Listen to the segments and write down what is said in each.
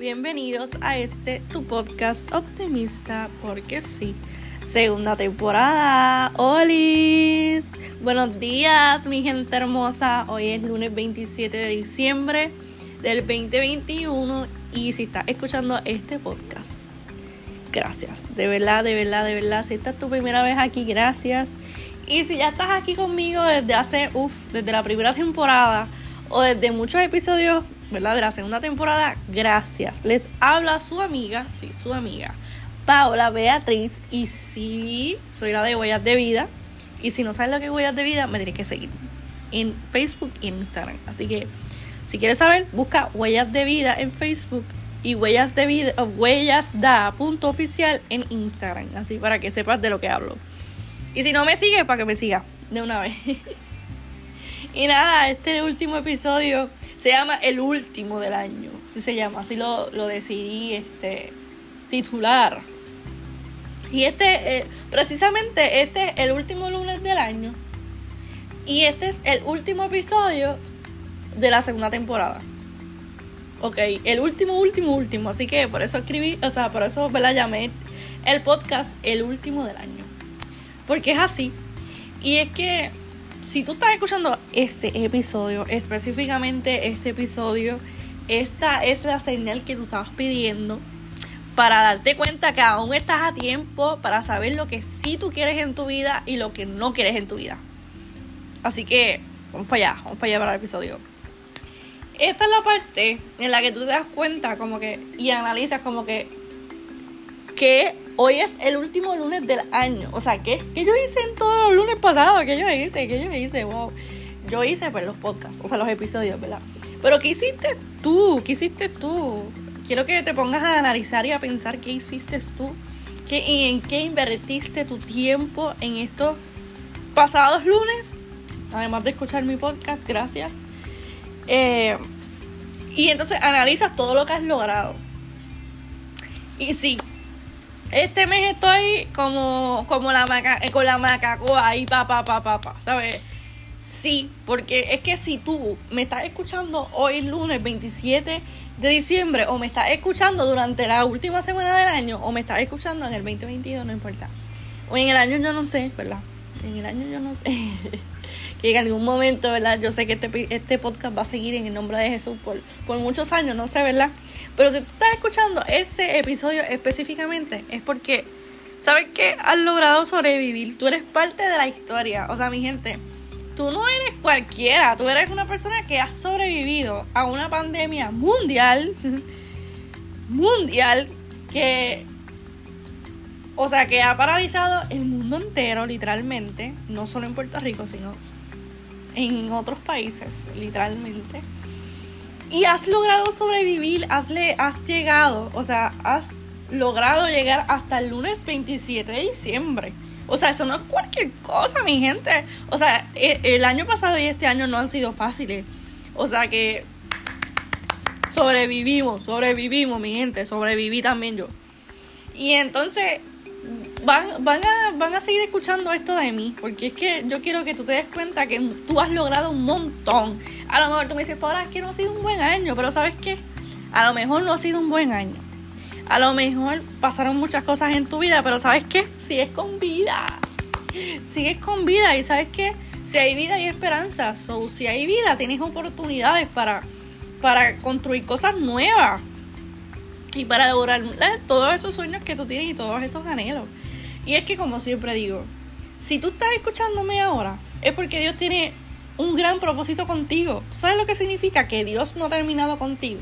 bienvenidos a este tu podcast optimista, porque sí, segunda temporada. ¡Holis! Buenos días, mi gente hermosa. Hoy es lunes 27 de diciembre del 2021 y si estás escuchando este podcast, gracias. De verdad, de verdad, de verdad. Si esta es tu primera vez aquí, gracias. Y si ya estás aquí conmigo desde hace, uff, desde la primera temporada o desde muchos episodios ¿verdad? De la segunda temporada, gracias. Les habla su amiga, sí, su amiga, Paola Beatriz. Y sí, soy la de Huellas de Vida. Y si no sabes lo que es Huellas de Vida, me tienes que seguir en Facebook y en Instagram. Así que, si quieres saber, busca Huellas de Vida en Facebook y Huellas de Vida, Huellas da punto oficial en Instagram. Así para que sepas de lo que hablo. Y si no me sigues, para que me siga de una vez. y nada, este último episodio se llama El último del año. Así se llama, así lo, decidí este, titular. Y este, eh, precisamente este es el último lunes del año. Y este es el último episodio de la segunda temporada. Ok, el último, último, último. Así que por eso escribí, o sea, por eso me la llamé el podcast El último del año. Porque es así. Y es que si tú estás escuchando este episodio, específicamente este episodio, esta es la señal que tú estabas pidiendo para darte cuenta que aún estás a tiempo para saber lo que sí tú quieres en tu vida y lo que no quieres en tu vida. Así que vamos para allá, vamos para allá para el episodio. Esta es la parte en la que tú te das cuenta como que y analizas como que que hoy es el último lunes del año. O sea, ¿qué, qué yo hice en todos los lunes pasados? ¿Qué yo hice? ¿Qué yo hice? Wow. Yo hice pues, los podcasts, o sea, los episodios, ¿verdad? Pero ¿qué hiciste tú? ¿Qué hiciste tú? Quiero que te pongas a analizar y a pensar qué hiciste tú. ¿Qué, en qué invertiste tu tiempo en estos pasados lunes. Además de escuchar mi podcast, gracias. Eh, y entonces analizas todo lo que has logrado. Y sí, este mes estoy como, como la maca, eh, con la macacoa ahí, pa, pa, pa, pa, pa, ¿sabes? Sí, porque es que si tú me estás escuchando hoy lunes 27 de diciembre o me estás escuchando durante la última semana del año o me estás escuchando en el 2022, no importa. O en el año yo no sé, ¿verdad? En el año yo no sé. que en algún momento, ¿verdad? Yo sé que este, este podcast va a seguir en el nombre de Jesús por, por muchos años, no sé, ¿verdad? Pero si tú estás escuchando ese episodio específicamente, es porque, ¿sabes qué? Has logrado sobrevivir. Tú eres parte de la historia. O sea, mi gente, tú no eres cualquiera. Tú eres una persona que ha sobrevivido a una pandemia mundial. mundial. Que. O sea, que ha paralizado el mundo entero, literalmente. No solo en Puerto Rico, sino en otros países, literalmente y has logrado sobrevivir, has, has llegado, o sea, has logrado llegar hasta el lunes 27 de diciembre. O sea, eso no es cualquier cosa, mi gente. O sea, e, el año pasado y este año no han sido fáciles. O sea que sobrevivimos, sobrevivimos, mi gente. Sobreviví también yo. Y entonces, van, van, a, van a seguir escuchando esto de mí, porque es que yo quiero que tú te des cuenta que tú has logrado un montón. A lo mejor tú me dices, Paola, es que no ha sido un buen año, pero ¿sabes qué? A lo mejor no ha sido un buen año. A lo mejor pasaron muchas cosas en tu vida, pero ¿sabes qué? Sigues con vida. Sigues con vida y ¿sabes qué? Si hay vida hay esperanza. So, si hay vida, tienes oportunidades para, para construir cosas nuevas y para lograr todos esos sueños que tú tienes y todos esos anhelos. Y es que como siempre digo, si tú estás escuchándome ahora, es porque Dios tiene un gran propósito contigo. sabes lo que significa? Que Dios no ha terminado contigo.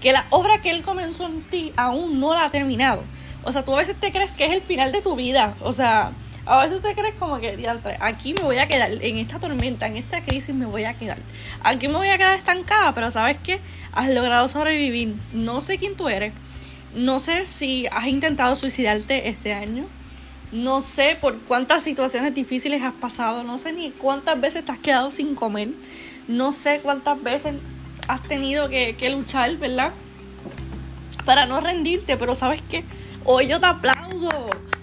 Que la obra que Él comenzó en ti aún no la ha terminado. O sea, tú a veces te crees que es el final de tu vida. O sea, a veces te crees como que, aquí me voy a quedar, en esta tormenta, en esta crisis me voy a quedar. Aquí me voy a quedar estancada, pero ¿sabes qué? Has logrado sobrevivir. No sé quién tú eres. No sé si has intentado suicidarte este año. No sé por cuántas situaciones difíciles has pasado, no sé ni cuántas veces te has quedado sin comer, no sé cuántas veces has tenido que, luchar, ¿verdad? Para no rendirte, pero sabes qué, hoy yo te aplaudo,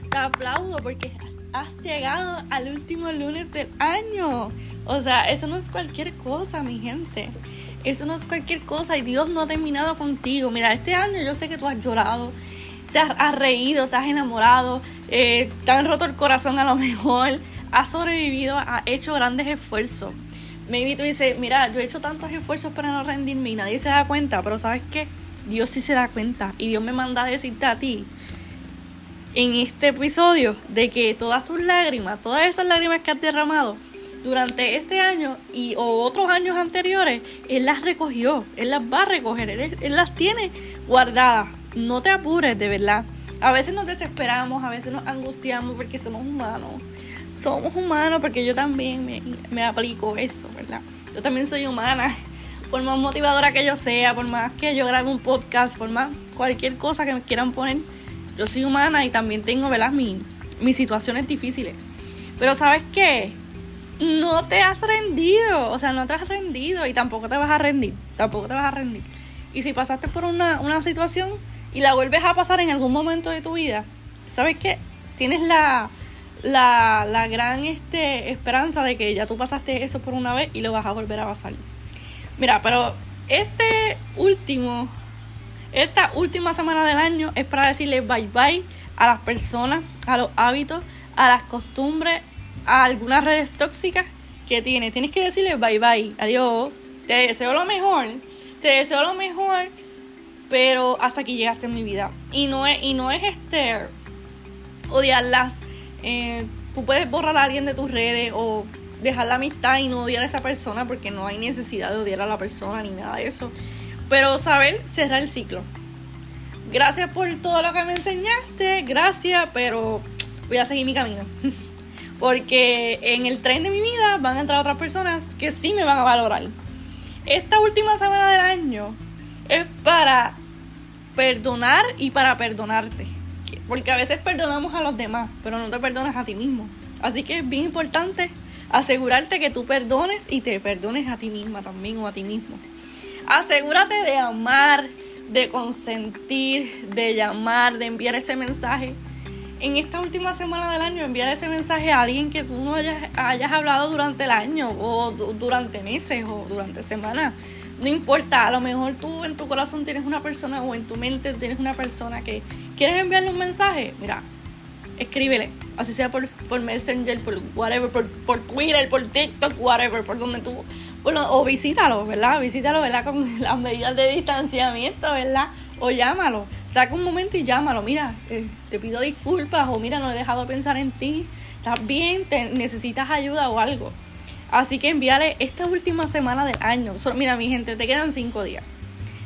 te aplaudo porque has llegado al último lunes del año. O sea, eso no es cualquier cosa, mi gente. Eso no es cualquier cosa y Dios no ha terminado contigo. Mira, este año yo sé que tú has llorado, te has, reído, te has enamorado, eh, te han roto el corazón a lo mejor, has sobrevivido, has hecho grandes esfuerzos. Maybe tú dices, mira, yo he hecho tantos esfuerzos para no rendirme y nadie se da cuenta, pero ¿sabes qué? Dios sí se da cuenta y Dios me manda a decirte a ti en este episodio de que todas tus lágrimas, todas esas lágrimas que has derramado durante este año y o otros años anteriores, Él las recogió, Él las va a recoger, Él, las tiene guardadas. No te apures, de verdad. A veces nos desesperamos, a veces nos angustiamos porque somos humanos. Somos humanos porque yo también me, me aplico eso, ¿verdad? Yo también soy humana por más motivadora que yo sea, por más que yo grabe un podcast, por más cualquier cosa que me quieran poner, yo soy humana y también tengo, ¿verdad? mis situaciones difíciles. Pero ¿sabes qué? No te has rendido, o sea, no te has rendido y tampoco te vas a rendir, tampoco te vas a rendir. Y si pasaste por una, una situación y la vuelves a pasar en algún momento de tu vida, ¿sabes qué? Tienes la, la, la gran este, esperanza de que ya tú pasaste eso por una vez y lo vas a volver a pasar. Mira, pero este último, esta última semana del año es para decirle bye bye a las personas, a los hábitos, a las costumbres, a algunas redes tóxicas que tienes. Tienes que decirle bye bye, adiós, te deseo lo mejor, te deseo lo mejor, pero hasta aquí llegaste en mi vida. Y no es, y no es este odiarlas. Eh, tú puedes borrar a alguien de tus redes o dejar la amistad y no odiar a esa persona porque no hay necesidad de odiar a la persona ni nada de eso. Pero saber cerrar el ciclo. Gracias por todo lo que me enseñaste, gracias, pero voy a seguir mi camino. Porque en el tren de mi vida van a entrar otras personas que sí me van a valorar. Esta última semana del año es para perdonar y para perdonarte. Porque a veces perdonamos a los demás, pero no te perdonas a ti mismo. Así que es bien importante Asegurarte que tú perdones y te perdones a ti misma también o a ti mismo. Asegúrate de amar, de consentir, de llamar, de enviar ese mensaje. En esta última semana del año, enviar ese mensaje a alguien que tú no hayas, hayas hablado durante el año, o durante meses, o durante semanas. No importa, a lo mejor tú en tu corazón tienes una persona o en tu mente tienes una persona que quieres enviarle un mensaje. Mira, escríbele, así sea por, por Messenger, por whatever, por, por Twitter, por TikTok, whatever, por donde tú, o visítalo, ¿verdad? Visítalo, ¿verdad? Con las medidas de distanciamiento, ¿verdad? O llámalo, saca un momento y llámalo, mira, eh, te pido disculpas, o mira, no he dejado de pensar en ti, estás bien, te, necesitas ayuda o algo. Así que envíale esta última semana del año. mira, mi gente, te quedan cinco días.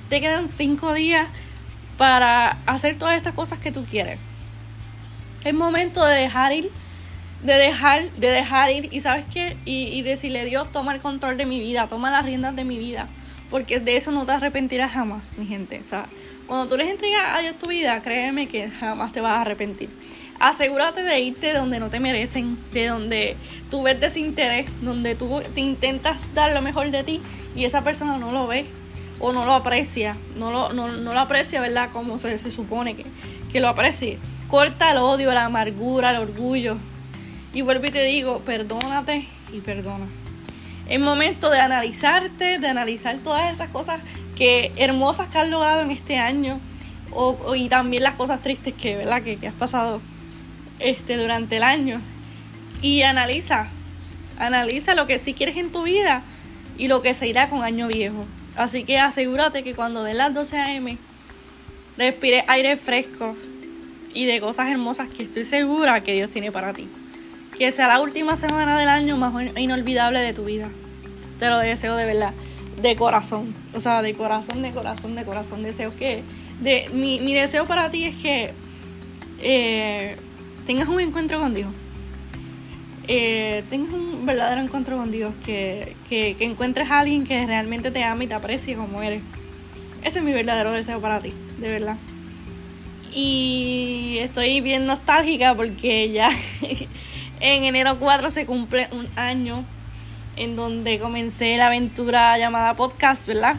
Te quedan cinco días para hacer todas estas cosas que tú quieres. Es momento de dejar ir, de dejar, de dejar ir, y sabes qué, y, decirle Dios, toma el control de mi vida, toma las riendas de mi vida, porque de eso no te arrepentirás jamás, mi gente. O sea, cuando tú les entregas a Dios tu vida, créeme que jamás te vas a arrepentir. Asegúrate de irte de donde no te merecen, de donde tú ves desinterés, donde tú te intentas dar lo mejor de ti y esa persona no lo ve o no lo aprecia, no lo, no, lo aprecia, ¿verdad? Como se, se supone que, que lo aprecie. Corta el odio, la amargura, el orgullo. Y vuelvo y te digo, perdónate y perdona. Es momento de analizarte, de analizar todas esas cosas que hermosas que has logrado en este año y también las cosas tristes que, ¿verdad? que, has pasado este, durante el año. Y analiza, analiza lo que sí quieres en tu vida y lo que se irá con año viejo. Así que asegúrate que cuando den las 12 a.m. respire aire fresco, y de cosas hermosas que estoy segura que Dios tiene para ti. Que sea la última semana del año más inolvidable de tu vida. Te lo deseo de verdad, de corazón. O sea, de corazón, de corazón, de corazón. Deseo que. De, mi, mi deseo para ti es que eh, tengas un encuentro con Dios. Eh, tengas un verdadero encuentro con Dios. Que, que, que encuentres a alguien que realmente te ama y te aprecie como eres. Ese es mi verdadero deseo para ti, de verdad. Y estoy bien nostálgica porque ya en enero 4 se cumple un año en donde comencé la aventura llamada podcast, ¿verdad?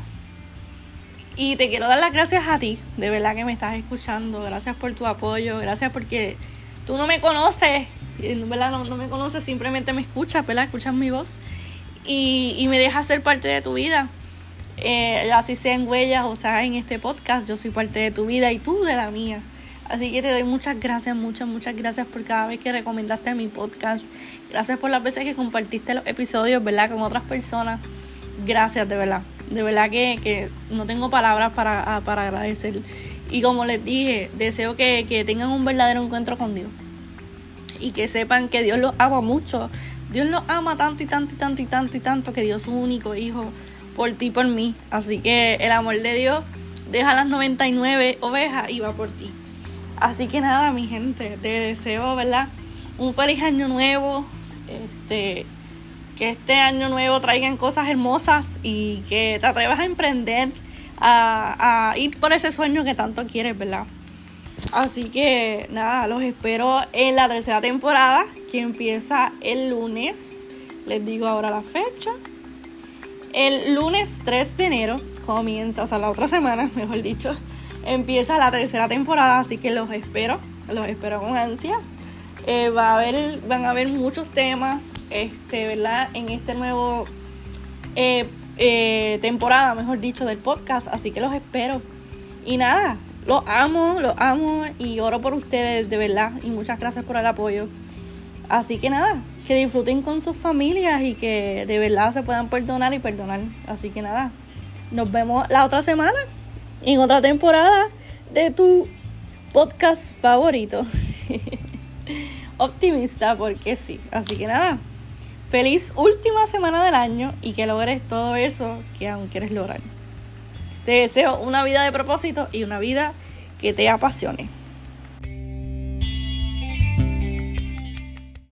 Y te quiero dar las gracias a ti, de verdad que me estás escuchando. Gracias por tu apoyo, gracias porque tú no me conoces, ¿verdad? No, no me conoces, simplemente me escuchas, ¿verdad? Escuchas mi voz y, y me dejas ser parte de tu vida. Eh, así sea en huellas o sea en este podcast, yo soy parte de tu vida y tú de la mía. Así que te doy muchas gracias, muchas, muchas gracias por cada vez que recomendaste mi podcast. Gracias por las veces que compartiste los episodios, ¿verdad? Con otras personas. Gracias, de verdad. De verdad que, que no tengo palabras para, para agradecer. Y como les dije, deseo que, que tengan un verdadero encuentro con Dios. Y que sepan que Dios los ama mucho. Dios los ama tanto y tanto y tanto y tanto y tanto que Dios es su único hijo por ti y por mí. Así que el amor de Dios deja las 99 ovejas y va por ti. Así que nada, mi gente, te deseo, ¿verdad? Un feliz año nuevo. Este, que este año nuevo traigan cosas hermosas y que te atrevas a emprender, a, ir por ese sueño que tanto quieres, ¿verdad? Así que nada, los espero en la tercera temporada que empieza el lunes. Les digo ahora la fecha. El lunes 3 de enero comienza, o sea, la otra semana, mejor dicho, empieza la tercera temporada, así que los espero, los espero con ansias. Eh, va a haber, van a haber muchos temas, este, ¿verdad? En este nuevo eh, eh, temporada, mejor dicho, del podcast, así que los espero. Y nada, los amo, los amo y oro por ustedes, de verdad, y muchas gracias por el apoyo. Así que nada, que disfruten con sus familias y que de verdad se puedan perdonar y perdonar. Así que nada, nos vemos la otra semana en otra temporada de tu podcast favorito. Optimista, porque sí. Así que nada, feliz última semana del año y que logres todo eso que aún quieres lograr. Te deseo una vida de propósito y una vida que te apasione.